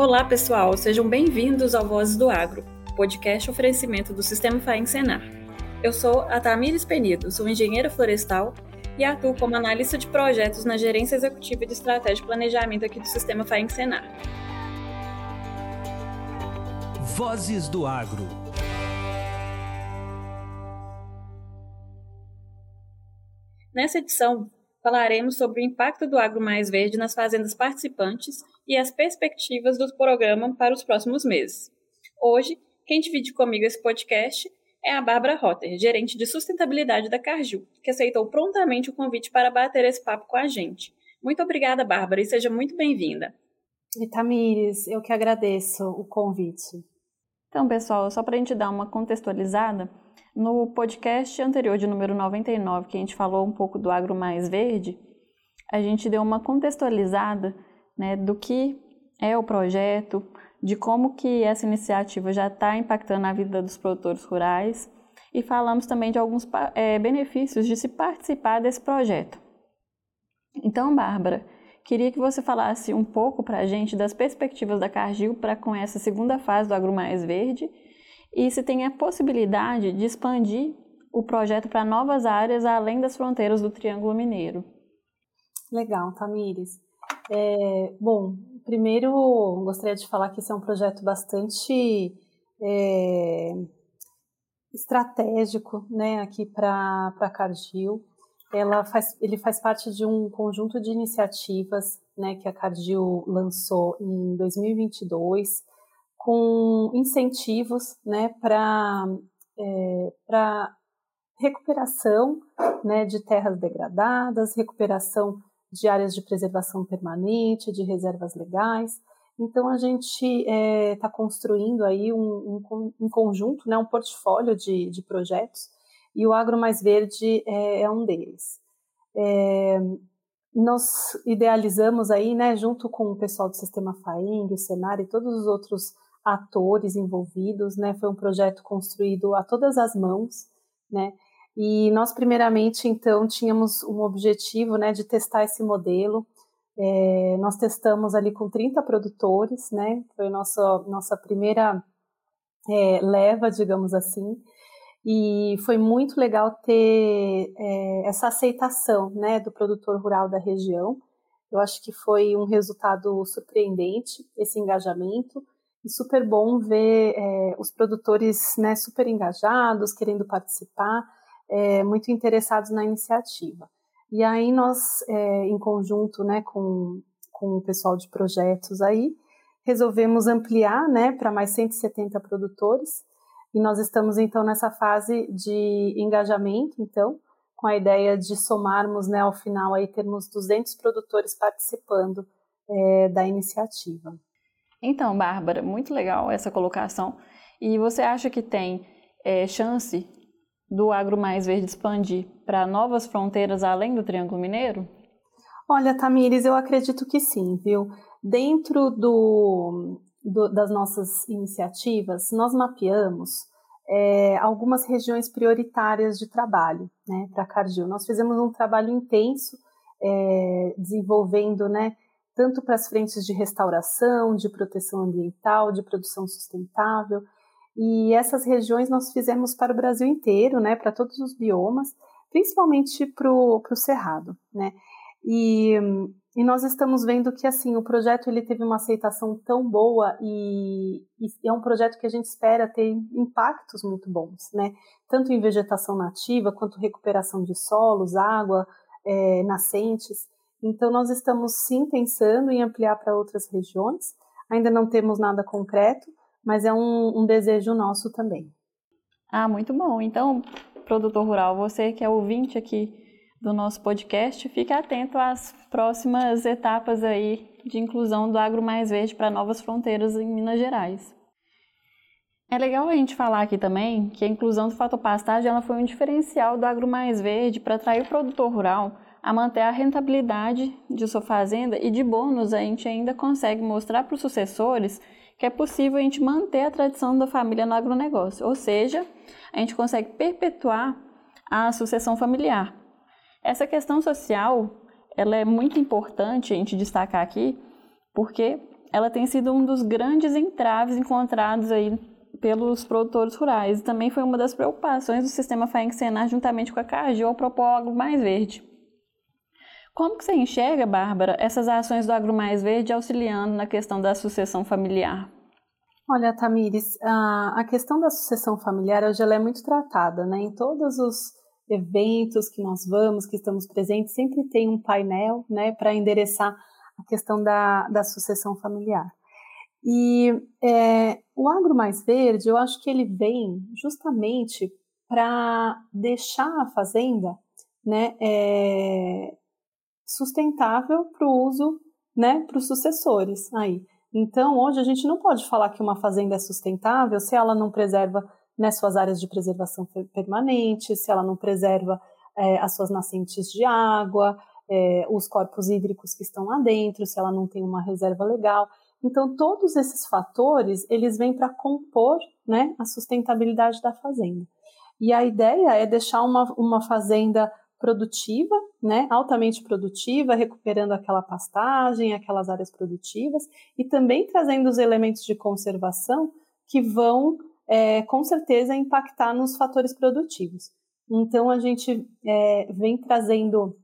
Olá, pessoal, sejam bem-vindos ao Vozes do Agro, podcast oferecimento do Sistema FAEM Senar. Eu sou a Tamires Penido, sou engenheira florestal e atuo como analista de projetos na Gerência Executiva de Estratégia e Planejamento aqui do Sistema FAEM Senar. Vozes do Agro. Nessa edição, falaremos sobre o impacto do agro mais verde nas fazendas participantes e as perspectivas do programa para os próximos meses. Hoje, quem divide comigo esse podcast é a Bárbara Rotter, gerente de sustentabilidade da Cargill, que aceitou prontamente o convite para bater esse papo com a gente. Muito obrigada, Bárbara, e seja muito bem-vinda. Itamires, eu que agradeço o convite. Então, pessoal, só para a gente dar uma contextualizada, no podcast anterior de número 99, que a gente falou um pouco do agro mais verde, a gente deu uma contextualizada né, do que é o projeto, de como que essa iniciativa já está impactando a vida dos produtores rurais e falamos também de alguns é, benefícios de se participar desse projeto. Então, Bárbara, queria que você falasse um pouco para a gente das perspectivas da Cargill para com essa segunda fase do Agro Mais Verde e se tem a possibilidade de expandir o projeto para novas áreas além das fronteiras do Triângulo Mineiro. Legal, Tamires. É, bom, primeiro gostaria de falar que esse é um projeto bastante é, estratégico né, aqui para a Cargill. Ela faz, ele faz parte de um conjunto de iniciativas né, que a Cargill lançou em 2022 com incentivos né, para é, recuperação né, de terras degradadas, recuperação de áreas de preservação permanente, de reservas legais. Então a gente está é, tá construindo aí um, um, um, conjunto, né, um portfólio de, de projetos e o Agro Mais Verde é, é um deles. É, nós idealizamos aí, né, junto com o pessoal do Sistema FAENG, o Senar e todos os outros atores envolvidos, né? Foi um projeto construído a todas as mãos, né? E nós, primeiramente, então, tínhamos um objetivo, né, de testar esse modelo. É, nós testamos ali com 30 produtores, né? Foi nossa nossa primeira é, leva, digamos assim. E foi muito legal ter é, essa aceitação, né, do produtor rural da região. Eu acho que foi um resultado surpreendente esse engajamento e super bom ver é, os produtores né, super engajados, querendo participar, é, muito interessados na iniciativa. E aí nós, é, em conjunto né, com, com o pessoal de projetos aí, resolvemos ampliar né, para mais 170 produtores, e nós estamos então nessa fase de engajamento, então, com a ideia de somarmos né, ao final aí termos 200 produtores participando é, da iniciativa. Então, Bárbara, muito legal essa colocação. E você acha que tem é, chance do agro mais verde expandir para novas fronteiras além do Triângulo Mineiro? Olha, Tamires, eu acredito que sim, viu? Dentro do, do das nossas iniciativas, nós mapeamos é, algumas regiões prioritárias de trabalho né, para a Cargill. Nós fizemos um trabalho intenso é, desenvolvendo né, tanto para as frentes de restauração, de proteção ambiental, de produção sustentável. E essas regiões nós fizemos para o Brasil inteiro, né, para todos os biomas, principalmente para o Cerrado, né. E, e, nós estamos vendo que assim o projeto ele teve uma aceitação tão boa e, e, é um projeto que a gente espera ter impactos muito bons, né? Tanto em vegetação nativa quanto recuperação de solos, água, é, nascentes. Então, nós estamos sim pensando em ampliar para outras regiões. Ainda não temos nada concreto, mas é um, um desejo nosso também. Ah, muito bom. Então, produtor rural, você que é ouvinte aqui do nosso podcast, fique atento às próximas etapas aí de inclusão do agro mais verde para novas fronteiras em Minas Gerais. É legal a gente falar aqui também que a inclusão do fotopastagem ela foi um diferencial do agro mais verde para atrair o produtor rural a manter a rentabilidade de sua fazenda e de bônus a gente ainda consegue mostrar para os sucessores que é possível a gente manter a tradição da família no agronegócio, ou seja, a gente consegue perpetuar a sucessão familiar. Essa questão social, ela é muito importante a gente destacar aqui, porque ela tem sido um dos grandes entraves encontrados aí pelos produtores rurais. E também foi uma das preocupações do sistema FAENC-SENAR juntamente com a CAGI ao propor algo mais verde. Como que você enxerga, Bárbara, essas ações do Agro Mais Verde auxiliando na questão da sucessão familiar? Olha, Tamires, a, questão da sucessão familiar hoje ela é muito tratada, né? Em todos os eventos que nós vamos, que estamos presentes, sempre tem um painel, né, para endereçar a questão da, da sucessão familiar. E é, o agro mais verde, eu acho que ele vem justamente para deixar a fazenda, né, é, sustentável para o uso, né, para os sucessores aí. Então, hoje a gente não pode falar que uma fazenda é sustentável se ela não preserva né, suas áreas de preservação permanente, se ela não preserva é, as suas nascentes de água, é, os corpos hídricos que estão lá dentro, se ela não tem uma reserva legal. Então, todos esses fatores, eles vêm para compor né, a sustentabilidade da fazenda. E a ideia é deixar uma, uma fazenda produtiva, né, altamente produtiva, recuperando aquela pastagem, aquelas áreas produtivas e também trazendo os elementos de conservação que vão, é, com certeza, impactar nos fatores produtivos. Então, a gente é, vem trazendo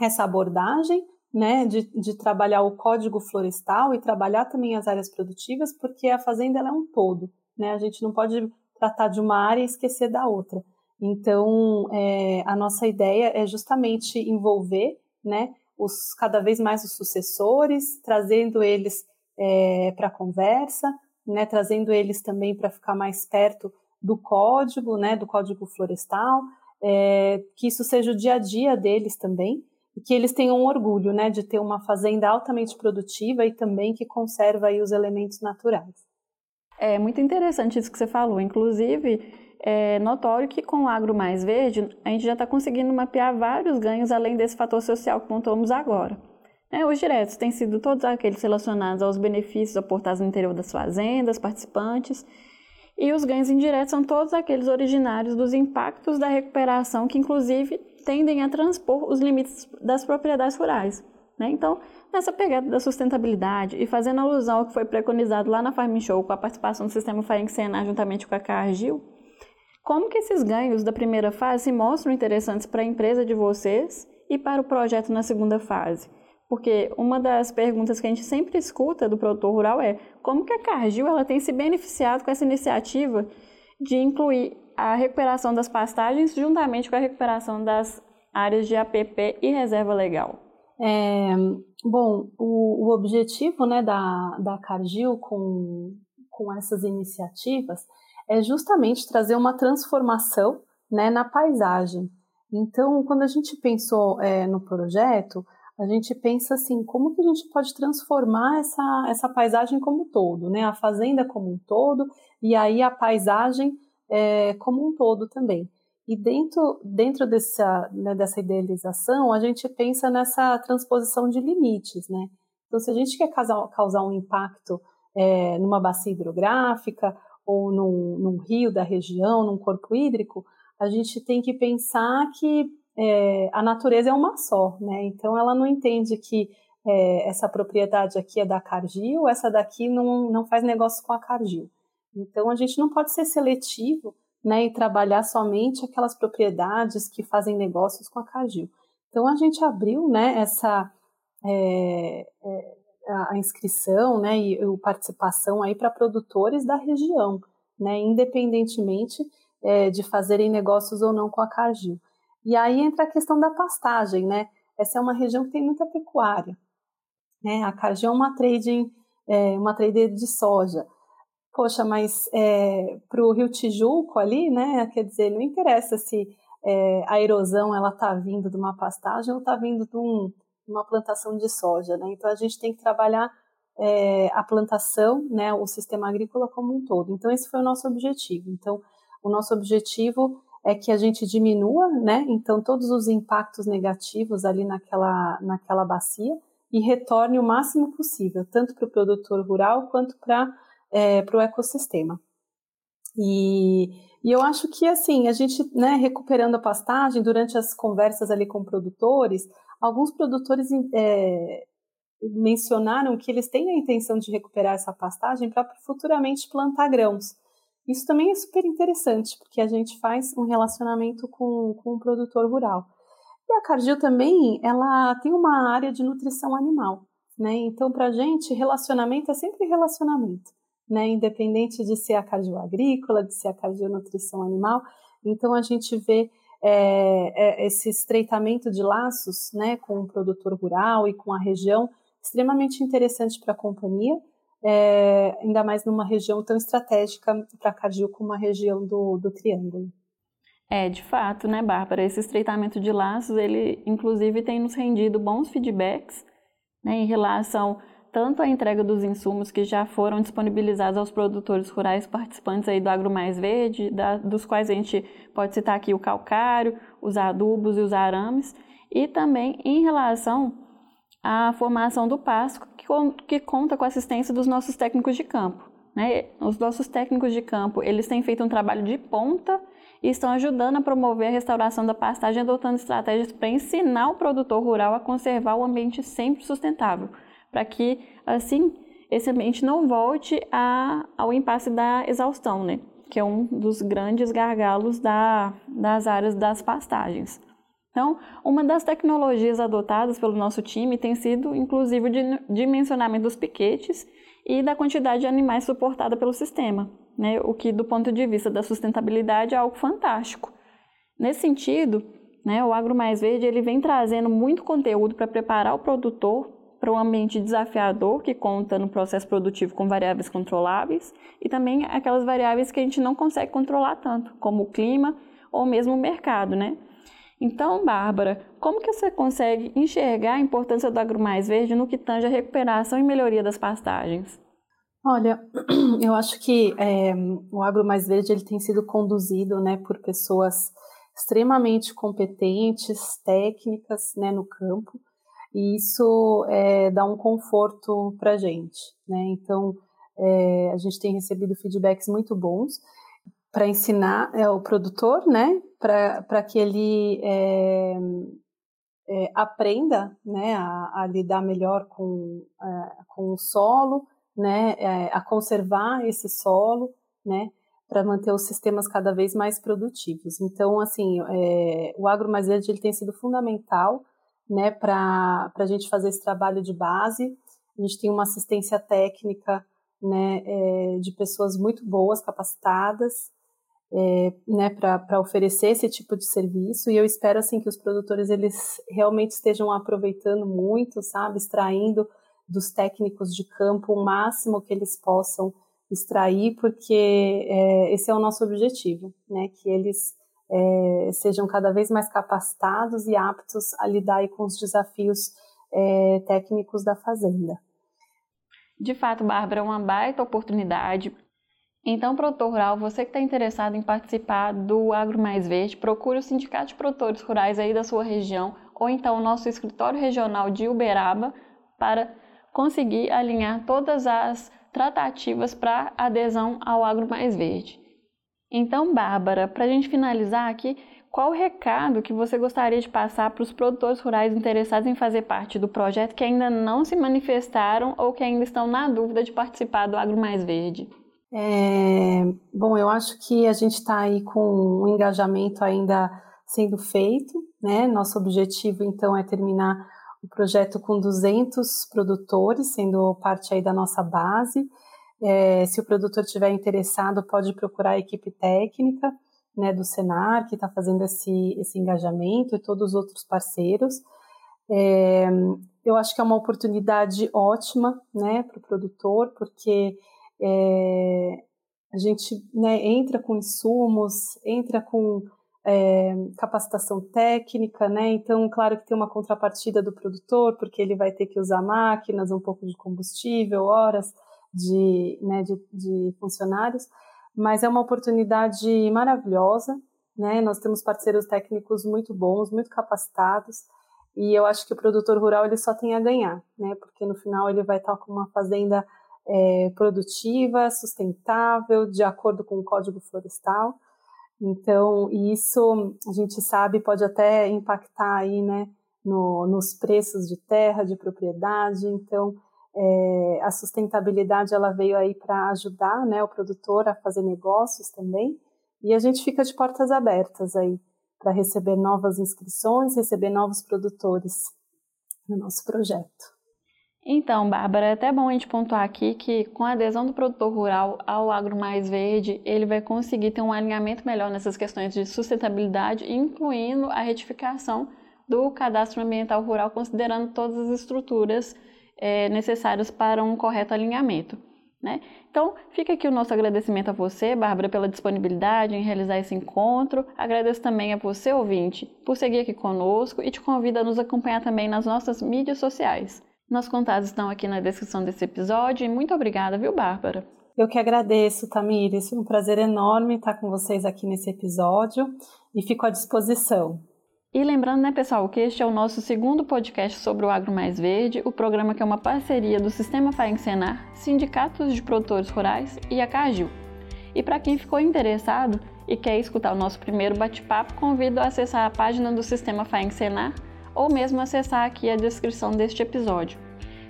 essa abordagem né, de, de, trabalhar o código florestal e trabalhar também as áreas produtivas, porque a fazenda é um todo. Né? A gente não pode tratar de uma área e esquecer da outra. Então, é, a nossa ideia é justamente envolver né, os, cada vez mais os sucessores, trazendo eles é, para a conversa, né, trazendo eles também para ficar mais perto do código, né, do código florestal, é, que isso seja o dia a dia deles também, e que eles tenham orgulho né, de ter uma fazenda altamente produtiva e também que conserva aí os elementos naturais. É muito interessante isso que você falou. Inclusive, é notório que com o agro mais verde, a gente já está conseguindo mapear vários ganhos além desse fator social que pontuamos agora. É, os diretos têm sido todos aqueles relacionados aos benefícios aportados no interior das fazendas, participantes, e os ganhos indiretos são todos aqueles originários dos impactos da recuperação, que inclusive tendem a transpor os limites das propriedades rurais. Né? Então, nessa pegada da sustentabilidade e fazendo alusão ao que foi preconizado lá na Farm Show com a participação do sistema Faenc Senar juntamente com a Cargill, como que esses ganhos da primeira fase se mostram interessantes para a empresa de vocês e para o projeto na segunda fase? Porque uma das perguntas que a gente sempre escuta do produtor rural é como que a Cargill ela tem se beneficiado com essa iniciativa de incluir a recuperação das pastagens juntamente com a recuperação das áreas de APP e reserva legal. É, bom, o, o objetivo né, da, da Cargill com, com essas iniciativas é justamente trazer uma transformação né, na paisagem. Então, quando a gente pensou é, no projeto, a gente pensa assim, como que a gente pode transformar essa, essa paisagem como um todo, né? A fazenda como um todo e aí a paisagem é, como um todo também. E dentro, dentro dessa, né, dessa idealização, a gente pensa nessa transposição de limites, né? Então, se a gente quer causar, causar um impacto é, numa bacia hidrográfica ou num, num, rio da região, num corpo hídrico, a gente tem que pensar que é, a natureza é uma só, né? Então ela não entende que é, essa propriedade aqui é da Cargill, essa daqui não, não faz negócio com a Cargill. Então a gente não pode ser seletivo né, e trabalhar somente aquelas propriedades que fazem negócios com a Cargill. Então a gente abriu né, essa é, é a inscrição né, e a participação aí para produtores da região, né, independentemente é, de fazerem negócios ou não com a Cargill. E aí entra a questão da pastagem, né? Essa é uma região que tem muita pecuária. Né? A Cargill é uma trading, é, uma trader de soja. Poxa, mas é, para o Rio Tijuco ali, né? Quer dizer, não interessa se é, a erosão ela está vindo de uma pastagem ou está vindo de um, uma plantação de soja, né? Então a gente tem que trabalhar é, a plantação, né, o sistema agrícola como um todo. Então esse foi o nosso objetivo. Então o nosso objetivo é que a gente diminua, né? Então todos os impactos negativos ali naquela naquela bacia e retorne o máximo possível, tanto para o produtor rural quanto para é, para o ecossistema. E, e, eu acho que assim a gente, né, recuperando a pastagem durante as conversas ali com produtores, alguns produtores é, mencionaram que eles têm a intenção de recuperar essa pastagem para futuramente plantar grãos. Isso também é super interessante, porque a gente faz um relacionamento com, com o produtor rural. E a Cardil também, ela tem uma área de nutrição animal, né? Então, para a gente, relacionamento é sempre relacionamento, né? Independente de ser a Cardil agrícola, de ser a Cardil nutrição animal. Então, a gente vê é, é, esse estreitamento de laços, né, com o produtor rural e com a região, extremamente interessante para a companhia, é, ainda mais numa região tão estratégica para a Cardil como a região do, do Triângulo. É, de fato, né, Bárbara? Esse estreitamento de laços, ele inclusive tem nos rendido bons feedbacks né, em relação tanto à entrega dos insumos que já foram disponibilizados aos produtores rurais participantes aí do Agro Mais Verde, da, dos quais a gente pode citar aqui o calcário, os adubos e os arames, e também em relação à formação do pasto, que, que conta com a assistência dos nossos técnicos de campo. Né? Os nossos técnicos de campo, eles têm feito um trabalho de ponta e estão ajudando a promover a restauração da pastagem, adotando estratégias para ensinar o produtor rural a conservar o ambiente sempre sustentável, para que, assim, esse ambiente não volte a, ao impasse da exaustão, né? que é um dos grandes gargalos da, das áreas das pastagens. Então, uma das tecnologias adotadas pelo nosso time tem sido, inclusive, o dimensionamento dos piquetes e da quantidade de animais suportada pelo sistema, né? o que, do ponto de vista da sustentabilidade, é algo fantástico. Nesse sentido, né, o Agro Mais Verde ele vem trazendo muito conteúdo para preparar o produtor para um ambiente desafiador que conta no processo produtivo com variáveis controláveis e também aquelas variáveis que a gente não consegue controlar tanto, como o clima ou mesmo o mercado, né? Então, Bárbara, como que você consegue enxergar a importância do Agro Mais Verde no que tange a recuperação e melhoria das pastagens? Olha, eu acho que é, o Agro Mais Verde ele tem sido conduzido né, por pessoas extremamente competentes, técnicas né, no campo, e isso é, dá um conforto para a gente. Né? Então, é, a gente tem recebido feedbacks muito bons para ensinar é, o produtor, né, para que ele é, é, aprenda né, a, a, lidar melhor com, é, com o solo, né, a conservar esse solo, né, para manter os sistemas cada vez mais produtivos. Então, assim, o agro mais verde ele tem sido fundamental né, para a gente fazer esse trabalho de base. A gente tem uma assistência técnica né, é, de pessoas muito boas, capacitadas, é, né, para oferecer esse tipo de serviço e eu espero assim que os produtores eles realmente estejam aproveitando muito, sabe, extraindo dos técnicos de campo o máximo que eles possam extrair, porque é, esse é o nosso objetivo, né, que eles é, sejam cada vez mais capacitados e aptos a lidar com os desafios é, técnicos da fazenda. De fato, Bárbara, é uma baita oportunidade então, produtor rural, você que está interessado em participar do Agro Mais Verde, procure o Sindicato de Produtores Rurais aí da sua região ou então o nosso escritório regional de Uberaba para conseguir alinhar todas as tratativas para adesão ao Agro Mais Verde. Então, Bárbara, para a gente finalizar aqui, qual o recado que você gostaria de passar para os produtores rurais interessados em fazer parte do projeto que ainda não se manifestaram ou que ainda estão na dúvida de participar do Agro Mais Verde? É, bom, eu acho que a gente está aí com um engajamento ainda sendo feito, né? Nosso objetivo, então, é terminar o projeto com 200 produtores, sendo parte aí da nossa base. É, se o produtor estiver interessado, pode procurar a equipe técnica né, do Senar, que está fazendo esse, esse engajamento, e todos os outros parceiros. É, eu acho que é uma oportunidade ótima né, para o produtor, porque é, a gente né, entra com insumos, entra com é, capacitação técnica, né? Então, claro que tem uma contrapartida do produtor, porque ele vai ter que usar máquinas, um pouco de combustível, horas de, né, de, de funcionários, mas é uma oportunidade maravilhosa, né? Nós temos parceiros técnicos muito bons, muito capacitados, e eu acho que o produtor rural ele só tem a ganhar, né? Porque no final ele vai estar com uma fazenda é, produtiva, sustentável, de acordo com o Código Florestal. Então, isso a gente sabe pode até impactar aí, né, no, nos preços de terra, de propriedade. Então, é, a sustentabilidade ela veio aí para ajudar né, o produtor a fazer negócios também. E a gente fica de portas abertas aí para receber novas inscrições, receber novos produtores no nosso projeto. Então, Bárbara, é até bom a gente pontuar aqui que com a adesão do produtor rural ao agro mais verde, ele vai conseguir ter um alinhamento melhor nessas questões de sustentabilidade, incluindo a retificação do cadastro ambiental rural, considerando todas as estruturas é, necessárias para um correto alinhamento. Né? Então, fica aqui o nosso agradecimento a você, Bárbara, pela disponibilidade em realizar esse encontro. Agradeço também a você, ouvinte, por seguir aqui conosco e te convido a nos acompanhar também nas nossas mídias sociais. Nossos contatos estão aqui na descrição desse episódio e muito obrigada, viu, Bárbara? Eu que agradeço, Tamires. Foi um prazer enorme estar com vocês aqui nesse episódio e fico à disposição. E lembrando, né, pessoal, que este é o nosso segundo podcast sobre o Agro Mais Verde, o programa que é uma parceria do Sistema FAENG Senar, sindicatos de produtores rurais e a Cagil. E para quem ficou interessado e quer escutar o nosso primeiro bate-papo, convido a acessar a página do Sistema FAENG Senar ou mesmo acessar aqui a descrição deste episódio.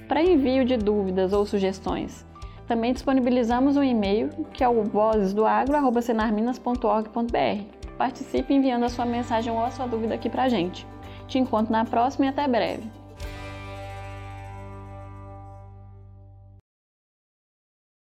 Para envio de dúvidas ou sugestões, também disponibilizamos um e-mail que é o vozesdoagro.senarminas.org.br Participe enviando a sua mensagem ou a sua dúvida aqui pra gente. Te encontro na próxima e até breve.